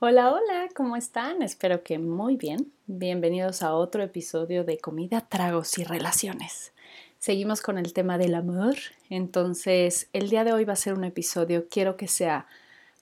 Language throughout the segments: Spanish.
Hola, hola, ¿cómo están? Espero que muy bien. Bienvenidos a otro episodio de Comida, Tragos y Relaciones. Seguimos con el tema del amor. Entonces, el día de hoy va a ser un episodio, quiero que sea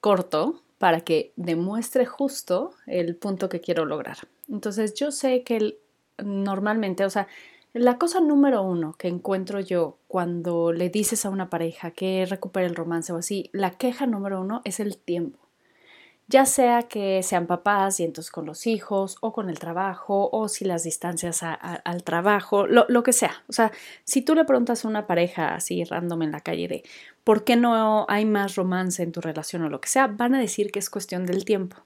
corto para que demuestre justo el punto que quiero lograr. Entonces, yo sé que normalmente, o sea, la cosa número uno que encuentro yo cuando le dices a una pareja que recupere el romance o así, la queja número uno es el tiempo ya sea que sean papás y entonces con los hijos o con el trabajo o si las distancias al trabajo, lo, lo, que sea. O sea, si tú le preguntas a una pareja así random en la calle de por qué no hay más romance en tu relación o lo que sea, van a decir que es cuestión del tiempo.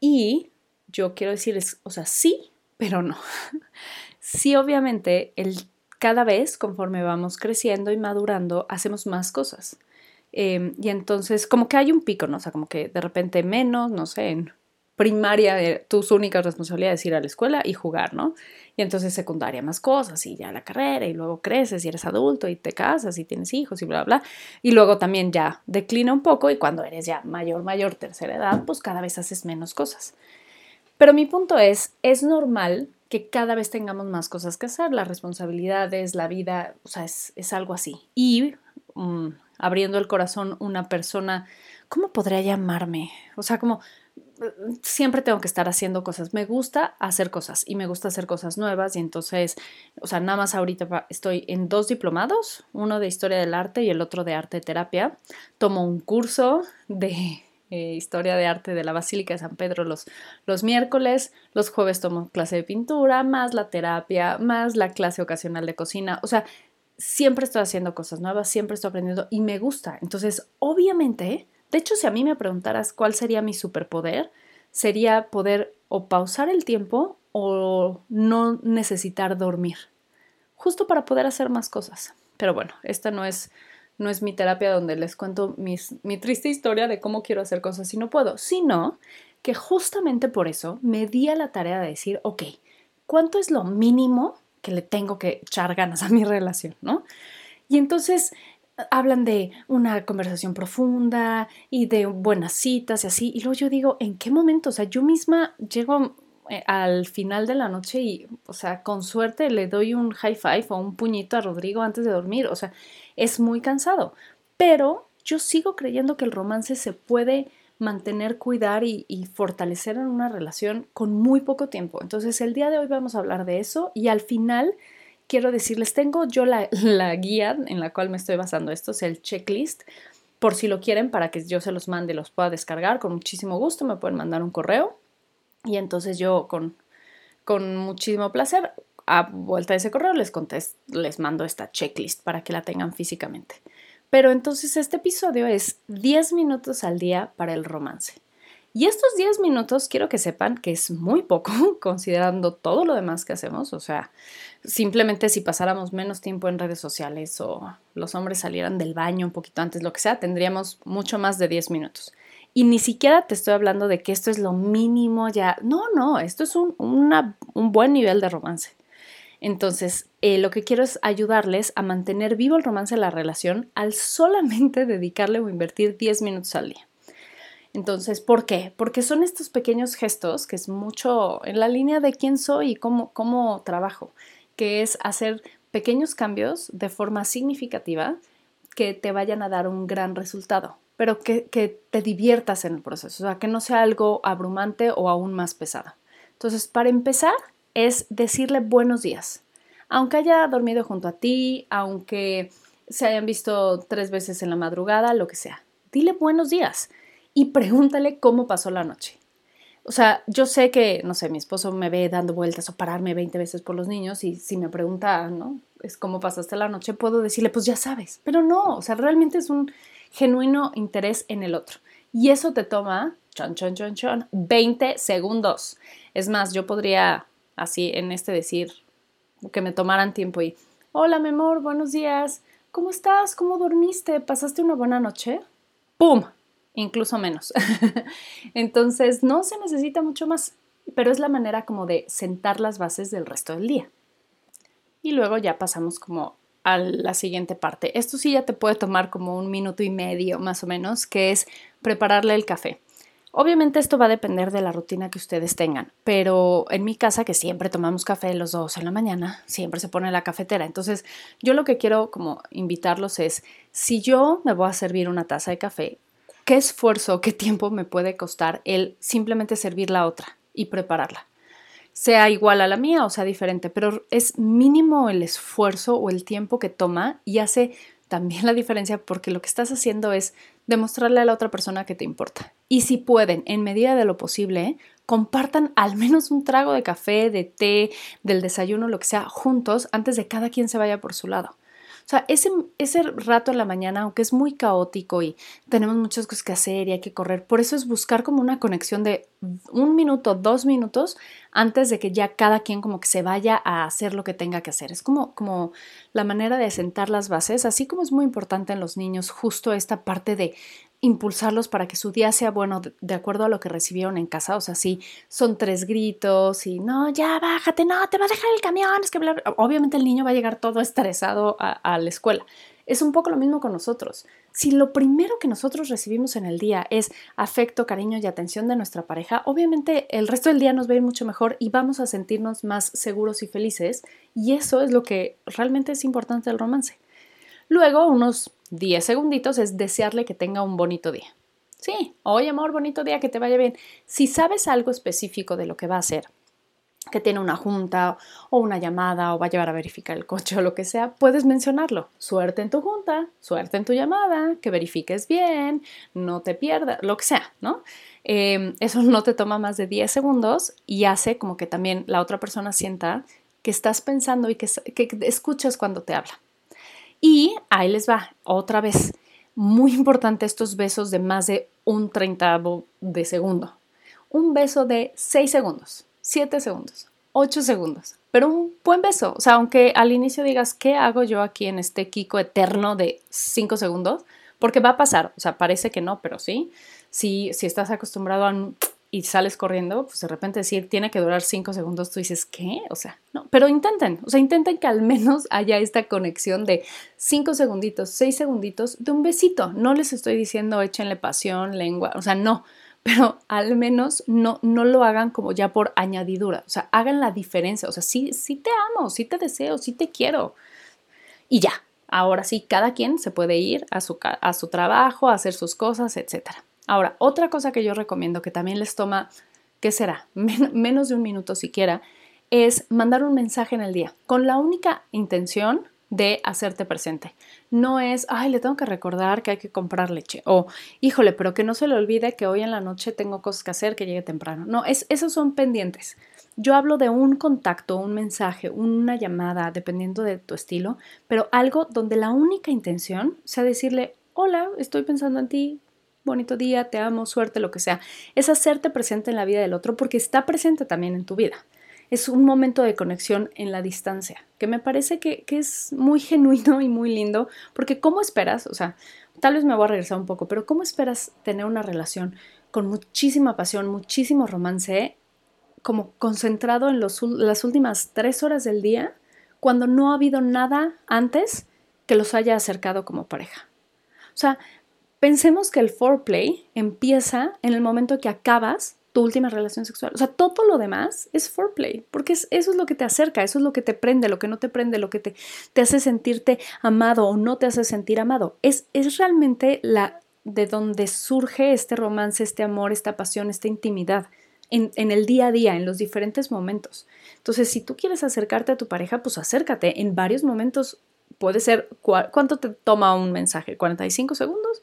Y yo quiero decirles, o sea, sí, pero no. sí, obviamente, el, cada vez conforme vamos creciendo y madurando, hacemos más cosas. Em, y entonces, como que hay un pico, ¿no? O sea, como que de repente menos, no sé, en primaria tus únicas responsabilidades es ir a la escuela y jugar, ¿no? Y entonces secundaria más cosas y ya la carrera y luego creces y eres adulto y te casas y tienes hijos y bla, bla. Y luego también ya declina un poco y cuando eres ya mayor, mayor, tercera edad, pues cada vez haces menos cosas. Pero mi punto es, es normal que cada vez tengamos más cosas que hacer, las responsabilidades, la vida, o sea, es, es algo así. Y mm, abriendo el corazón una persona, ¿cómo podría llamarme? O sea, como siempre tengo que estar haciendo cosas. Me gusta hacer cosas y me gusta hacer cosas nuevas y entonces, o sea, nada más ahorita estoy en dos diplomados, uno de historia del arte y el otro de arte terapia. Tomo un curso de eh, historia de arte de la Basílica de San Pedro los, los miércoles, los jueves tomo clase de pintura, más la terapia, más la clase ocasional de cocina. O sea, siempre estoy haciendo cosas nuevas, siempre estoy aprendiendo y me gusta. Entonces, obviamente, de hecho, si a mí me preguntaras cuál sería mi superpoder, sería poder o pausar el tiempo o no necesitar dormir, justo para poder hacer más cosas. Pero bueno, esta no es, no es mi terapia donde les cuento mi triste historia de cómo quiero hacer cosas y no puedo, sino que justamente por eso me di a la tarea de decir, ok, ¿cuánto es lo mínimo que le tengo que echar ganas a mi relación, ¿no? Y entonces hablan de una conversación profunda y de buenas citas y así, y luego yo digo, ¿en qué momento? O sea, yo misma llego eh, al final de la noche y, o sea, con suerte le doy un high five o un puñito a Rodrigo antes de dormir, o sea, es muy cansado, pero yo sigo creyendo que el romance se puede mantener, cuidar y, fortalecer en una relación con muy poco tiempo. Entonces el día de hoy vamos a hablar de eso y al final quiero decirles, tengo yo la, guía en la cual me estoy basando esto, es el checklist, por si lo quieren para que yo se los mande y los pueda descargar, con muchísimo gusto me pueden mandar un correo y entonces yo con, con muchísimo placer a vuelta de ese correo les contesto, les mando esta checklist para que la tengan físicamente. Pero entonces este episodio es 10 minutos al día para el romance. Y estos 10 minutos quiero que sepan que es muy poco considerando todo lo demás que hacemos. O sea, simplemente si pasáramos menos tiempo en redes sociales o los hombres salieran del baño un poquito antes, lo que sea, tendríamos mucho más de 10 minutos. Y ni siquiera te estoy hablando de que esto es lo mínimo ya. No, no, esto es un, un buen nivel de romance. Entonces, eh, lo que quiero es ayudarles a mantener vivo el romance de la relación al solamente dedicarle o invertir 10 minutos al día. Entonces, ¿por qué? Porque son estos pequeños gestos que es mucho en la línea de quién soy y cómo, cómo trabajo, que es hacer pequeños cambios de forma significativa que te vayan a dar un gran resultado, pero que, que te diviertas en el proceso, o sea, que no sea algo abrumante o aún más pesado. Entonces, para empezar, es decirle buenos días. Aunque haya dormido junto a ti, aunque se hayan visto tres veces en la madrugada, lo que sea. Dile buenos días y pregúntale cómo pasó la noche. O sea, yo sé que, no sé, mi esposo me ve dando vueltas o pararme 20 veces por los niños y si me pregunta, ¿no? Es cómo pasaste la noche, puedo decirle, pues ya sabes. Pero no, o sea, realmente es un genuino interés en el otro. Y eso te toma, chon, chon, chon, chon, 20 segundos. Es más, yo podría así en este decir, que me tomaran tiempo y, hola mi amor, buenos días, ¿cómo estás? ¿Cómo dormiste? ¿Pasaste una buena noche? ¡Pum! Incluso menos. Entonces, no se necesita mucho más, pero es la manera como de sentar las bases del resto del día. Y luego ya pasamos como a la siguiente parte. Esto sí ya te puede tomar como un minuto y medio más o menos, que es prepararle el café. Obviamente esto va a depender de la rutina que ustedes tengan, pero en mi casa que siempre tomamos café los dos en la mañana, siempre se pone la cafetera. Entonces yo lo que quiero como invitarlos es, si yo me voy a servir una taza de café, ¿qué esfuerzo, qué tiempo me puede costar el simplemente servir la otra y prepararla? Sea igual a la mía o sea diferente, pero es mínimo el esfuerzo o el tiempo que toma y hace también la diferencia porque lo que estás haciendo es demostrarle a la otra persona que te importa. Y si pueden, en medida de lo posible, compartan al menos un trago de café, de té, del desayuno, lo que sea, juntos antes de cada quien se vaya por su lado. O sea, ese, ese rato en la mañana, aunque es muy caótico y tenemos muchas cosas que hacer y hay que correr, por eso es buscar como una conexión de un minuto, dos minutos antes de que ya cada quien como que se vaya a hacer lo que tenga que hacer. Es como, como la manera de sentar las bases, así como es muy importante en los niños justo esta parte de impulsarlos para que su día sea bueno de, acuerdo a lo que recibieron en casa. O sea, si son tres gritos y no, ya bájate, no, te va a dejar el camión, es que obviamente el niño va a llegar todo estresado a, a la escuela. Es un poco lo mismo con nosotros. Si lo primero que nosotros recibimos en el día es afecto, cariño y atención de nuestra pareja, obviamente el resto del día nos va a ir mucho mejor y vamos a sentirnos más seguros y felices. Y eso es lo que realmente es importante del romance. Luego, unos 10 segunditos es desearle que tenga un bonito día. Sí, oye amor, bonito día, que te vaya bien. Si sabes algo específico de lo que va a hacer, que tiene una junta o una llamada o va a llevar a verificar el coche o lo que sea, puedes mencionarlo. Suerte en tu junta, suerte en tu llamada, que verifiques bien, no te pierdas, lo que sea, ¿no? Em, eso no te toma más de 10 segundos y hace como que también la otra persona sienta que estás pensando y que, que escuchas cuando te habla. Y ahí les va, otra vez, muy importante estos besos de más de un treintavo de segundo. Un beso de 6 segundos, 7 segundos, 8 segundos, pero un buen beso. O sea, aunque al inicio digas, ¿qué hago yo aquí en este Kiko eterno de 5 segundos? Porque va a pasar, o sea, parece que no, pero sí. Si, si estás acostumbrado a y sales corriendo, pues de repente decir tiene que durar cinco segundos, tú dices, ¿qué? O sea, no, pero intenten, o sea, intenten que al menos haya esta conexión de cinco segunditos, seis segunditos de un besito. No les estoy diciendo échenle pasión, lengua, o sea, no, pero al menos no, no lo hagan como ya por añadidura, o sea, hagan la diferencia, o sea, sí, sí te amo, sí te deseo, sí te quiero. Y ya, ahora sí, cada quien se puede ir a su, a su trabajo, a hacer sus cosas, etcétera. Ahora, otra cosa que yo recomiendo que también les toma, ¿qué será? menos de un minuto siquiera, es mandar un mensaje en el día con la única intención de hacerte presente. No es, ay, le tengo que recordar que hay que comprar leche o, híjole, pero que no se le olvide que hoy en la noche tengo cosas que hacer, que llegue temprano. No, es, esos son pendientes. Yo hablo de un contacto, un mensaje, una llamada, dependiendo de tu estilo, pero algo donde la única intención sea decirle, hola, estoy pensando en ti, bonito día, te amo, suerte, lo que sea. Es hacerte presente en la vida del otro porque está presente también en tu vida. Es un momento de conexión en la distancia, que me parece que, es muy genuino y muy lindo, porque ¿cómo esperas? O sea, tal vez me voy a regresar un poco, pero ¿cómo esperas tener una relación con muchísima pasión, muchísimo romance, como concentrado en los, las últimas tres horas del día, cuando no ha habido nada antes que los haya acercado como pareja? O sea, Pensemos que el foreplay empieza en el momento que acabas tu última relación sexual. O sea, todo lo demás es foreplay, porque eso es lo que te acerca, eso es lo que te prende, lo que no te prende, lo que te, te hace sentirte amado o no te hace sentir amado. Es, es realmente la de donde surge este romance, este amor, esta pasión, esta intimidad. En, en, el día a día, en los diferentes momentos. Entonces, si tú quieres acercarte a tu pareja, pues acércate en varios momentos. Puede ser, ¿cuánto te toma un mensaje? ¿45 segundos?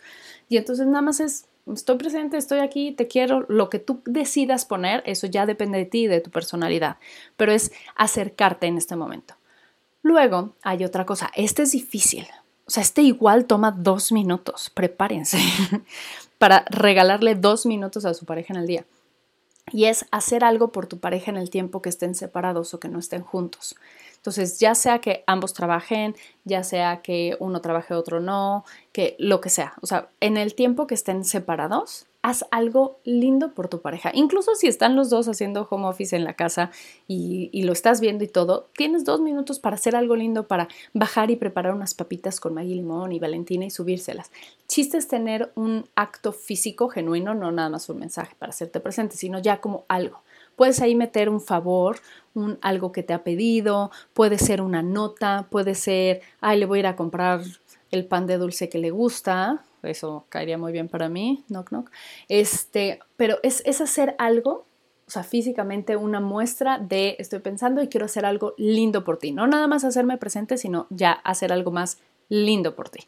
Y entonces nada más es, estoy presente, estoy aquí, te quiero, lo que tú decidas poner, eso ya depende de ti, de tu personalidad, pero es acercarte en este momento. Luego hay otra cosa, este es difícil, o sea, este igual toma dos minutos, prepárense para regalarle dos minutos a su pareja en el día. Y es hacer algo por tu pareja en el tiempo que estén separados o que no estén juntos. Entonces, ya sea que ambos trabajen, ya sea que uno trabaje, otro no, que lo que sea. O sea, en el tiempo que estén separados, haz algo lindo por tu pareja. Incluso si están los dos haciendo home office en la casa y, lo estás viendo y todo, tienes dos minutos para hacer algo lindo, para bajar y preparar unas papitas con Maggie Limón y Valentina y subírselas. Chiste es tener un acto físico genuino, no nada más un mensaje para hacerte presente, sino ya como algo. Puedes ahí meter un favor, un algo que te ha pedido, puede ser una nota, puede ser, ay, le voy a ir a comprar el pan de dulce que le gusta, eso caería muy bien para mí, knock knock. Este, pero es, es hacer algo, o sea, físicamente una muestra de estoy pensando y quiero hacer algo lindo por ti. No nada más hacerme presente, sino ya hacer algo más lindo por ti.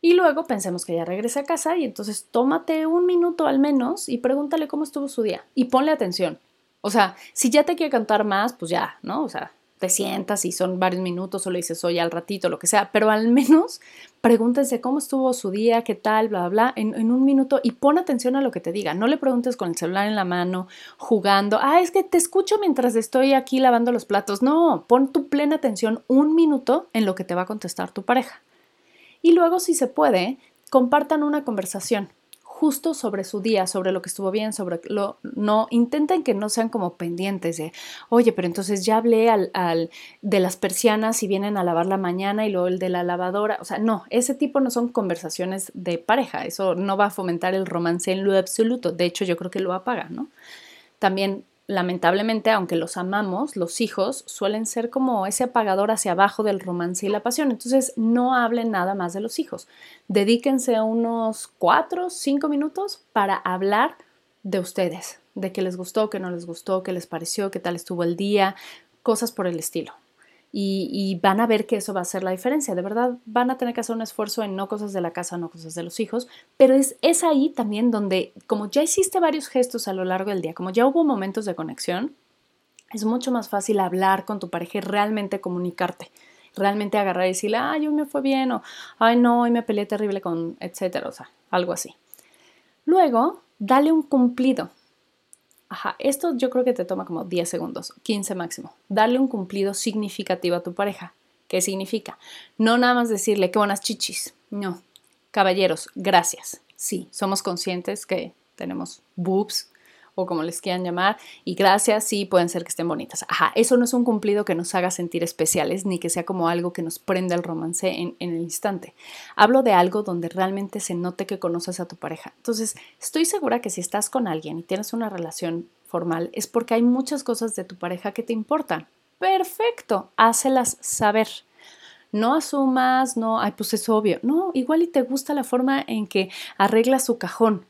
Y luego pensemos que ya regresa a casa y entonces tómate un minuto al menos y pregúntale cómo estuvo su día y ponle atención. O sea, si ya te quiere cantar más, pues ya, ¿no? O sea, te sientas y son varios minutos o le dices oye al ratito, lo que sea, pero al menos pregúntense cómo estuvo su día, qué tal, bla, bla, bla, en, un minuto y pon atención a lo que te diga. No le preguntes con el celular en la mano, jugando, ah, es que te escucho mientras estoy aquí lavando los platos. No, pon tu plena atención un minuto en lo que te va a contestar tu pareja. Y luego, si se puede, compartan una conversación justo sobre su día, sobre lo que estuvo bien, sobre lo no, intenten que no sean como pendientes de, oye, pero entonces ya hablé al, al de las persianas y vienen a lavar la mañana y luego el de la lavadora, o sea, no, ese tipo no son conversaciones de pareja, eso no va a fomentar el romance en lo absoluto, de hecho yo creo que lo apaga, ¿no? También lamentablemente, aunque los amamos, los hijos suelen ser como ese apagador hacia abajo del romance y la pasión. Entonces, no hablen nada más de los hijos. Dedíquense unos cuatro, cinco minutos para hablar de ustedes, de qué les gustó, qué no les gustó, qué les pareció, qué tal estuvo el día, cosas por el estilo y, van a ver que eso va a ser la diferencia. De verdad, van a tener que hacer un esfuerzo en no cosas de la casa, no cosas de los hijos, pero es, es ahí también donde, como ya hiciste varios gestos a lo largo del día, como ya hubo momentos de conexión, es mucho más fácil hablar con tu pareja y realmente comunicarte realmente agarrar y decirle, ay, hoy me fue bien, o ay, no, hoy me peleé terrible con, etcétera, o sea, algo así. Luego, dale un cumplido. Ajá, esto yo creo que te toma como 10 segundos, 15 máximo. Darle un cumplido significativo a tu pareja. ¿Qué significa? No nada más decirle qué buenas chichis. No. Caballeros, gracias. Sí, somos conscientes que tenemos boobs, o como les quieran llamar, y gracias, sí, pueden ser que estén bonitas. Ajá, eso no es un cumplido que nos haga sentir especiales, ni que sea como algo que nos prenda el romance en, en el instante. Hablo de algo donde realmente se note que conoces a tu pareja. Entonces, estoy segura que si estás con alguien y tienes una relación formal, es porque hay muchas cosas de tu pareja que te importan. Perfecto, hácelas saber no asumas, no, ay, pues es obvio. No, igual y te gusta la forma en que arregla su cajón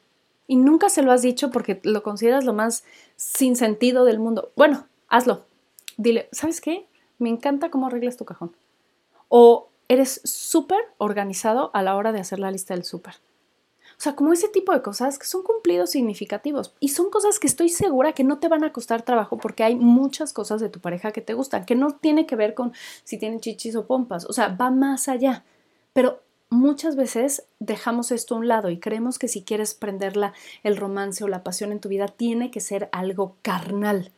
y nunca se lo has dicho porque lo consideras lo más sin sentido del mundo. Bueno, hazlo. Dile, ¿sabes qué? Me encanta cómo arreglas tu cajón. O eres súper organizado a la hora de hacer la lista del súper. O sea, como ese tipo de cosas que son cumplidos significativos y son cosas que estoy segura que no te van a costar trabajo porque hay muchas cosas de tu pareja que te gustan, que no tiene que ver con si tienen chichis o pompas, o sea, va más allá. Pero muchas veces dejamos esto a un lado y creemos que si quieres prender el romance o la pasión en tu vida tiene que ser algo carnal.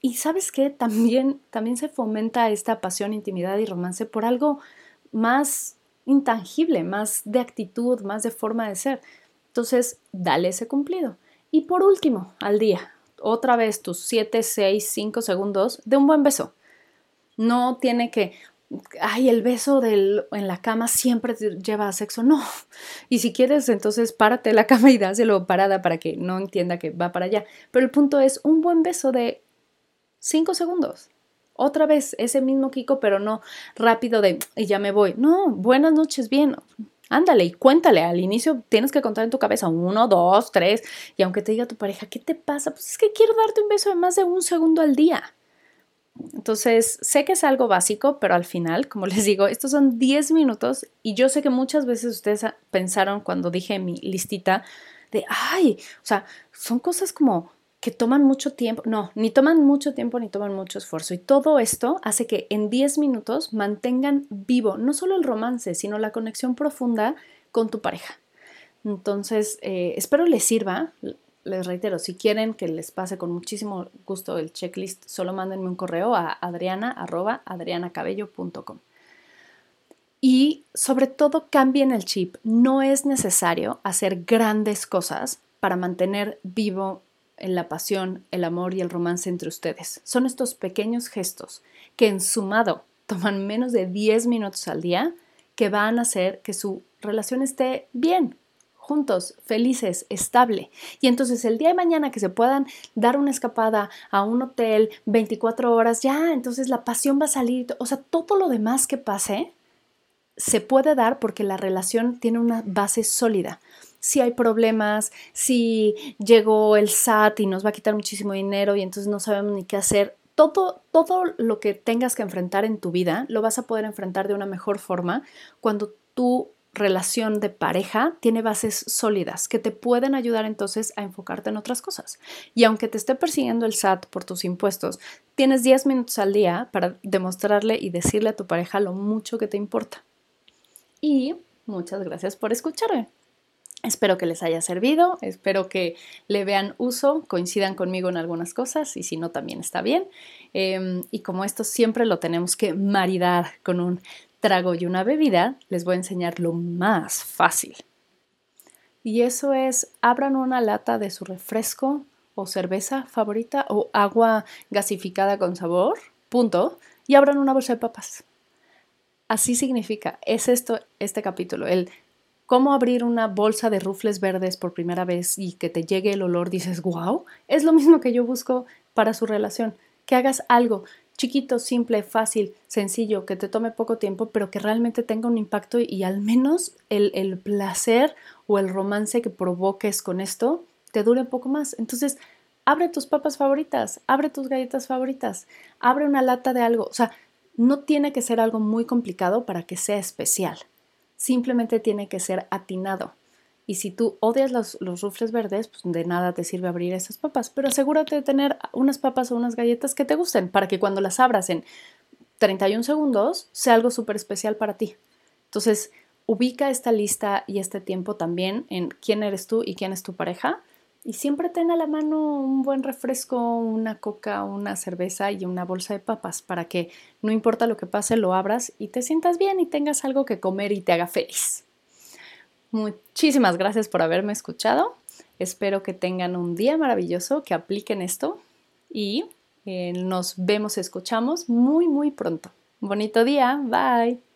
Y sabes qué, también, también se fomenta esta pasión, intimidad y romance por algo más intangible, más de actitud, más de forma de ser. Entonces, dale ese cumplido. Y por último, al día, otra vez tus 7, 6, 5 segundos de un buen beso. No tiene que, ay, el beso en la cama siempre lleva a sexo. No. Y si quieres, entonces párate la cama y dáselo parada para que no entienda que va para allá. Pero el punto es un buen beso de cinco segundos. Otra vez, ese mismo Kiko, pero no rápido de y ya me voy. No, buenas noches, bien. Ándale y cuéntale. Al inicio tienes que contar en tu cabeza uno, dos, tres. Y aunque te diga tu pareja, ¿qué te pasa? Pues es que quiero darte un beso de más de un segundo al día. Entonces, sé que es algo básico, pero al final, como les digo, estos son 10 minutos y yo sé que muchas veces ustedes pensaron cuando dije mi listita de, ay, o sea, son cosas como que toman mucho tiempo. No, ni toman mucho tiempo ni toman mucho esfuerzo. Y todo esto hace que en 10 minutos mantengan vivo no solo el romance, sino la conexión profunda con tu pareja. Entonces, eh, espero les sirva les reitero, si quieren que les pase con muchísimo gusto el checklist, solo mándenme un correo a adriana.adrianacabello.com. Y sobre todo cambien el chip. No es necesario hacer grandes cosas para mantener vivo la pasión, el amor y el romance entre ustedes. Son estos pequeños gestos que en sumado toman menos de 10 minutos al día que van a hacer que su relación esté bien, juntos, felices, estable. Y entonces el día de mañana que se puedan dar una escapada a un hotel 24 horas, ya, entonces la pasión va a salir. O sea, todo lo demás que pase se puede dar porque la relación tiene una base sólida. Si hay problemas, si llegó el SAT y nos va a quitar muchísimo dinero y entonces no sabemos ni qué hacer, todo, todo lo que tengas que enfrentar en tu vida lo vas a poder enfrentar de una mejor forma cuando tu relación de pareja tiene bases sólidas que te pueden ayudar entonces a enfocarte en otras cosas. Y aunque te esté persiguiendo el SAT por tus impuestos, tienes 10 minutos al día para demostrarle y decirle a tu pareja lo mucho que te importa y muchas gracias por escucharme. Espero que les haya servido, espero que le vean uso, coincidan conmigo en algunas cosas y si no también está bien. Em, y como esto siempre lo tenemos que maridar con un trago y una bebida, les voy a enseñar lo más fácil. Y eso es, abran una lata de su refresco o cerveza favorita o agua gasificada con sabor, punto, y abran una bolsa de papas. Así significa, es esto, este capítulo, el cómo abrir una bolsa de rufles verdes por primera vez y que te llegue el olor, dices, wow, es lo mismo que yo busco para su relación, que hagas algo chiquito, simple, fácil, sencillo, que te tome poco tiempo, pero que realmente tenga un impacto y al menos el, el placer o el romance que provoques con esto te dure un poco más. Entonces, abre tus papas favoritas, abre tus galletas favoritas, abre una lata de algo, o sea, no tiene que ser algo muy complicado para que sea especial. Simplemente tiene que ser atinado. Y si tú odias los, los, rufles verdes, pues de nada te sirve abrir esas papas. Pero asegúrate de tener unas papas o unas galletas que te gusten para que cuando las abras en 31 segundos sea algo súper especial para ti. Entonces, ubica esta lista y este tiempo también en quién eres tú y quién es tu pareja y siempre ten a la mano un buen refresco, una coca, una cerveza y una bolsa de papas para que no importa lo que pase, lo abras y te sientas bien y tengas algo que comer y te haga feliz. Muchísimas gracias por haberme escuchado. Espero que tengan un día maravilloso, que apliquen esto y eh, nos vemos, escuchamos muy, muy pronto. Bonito día. Bye.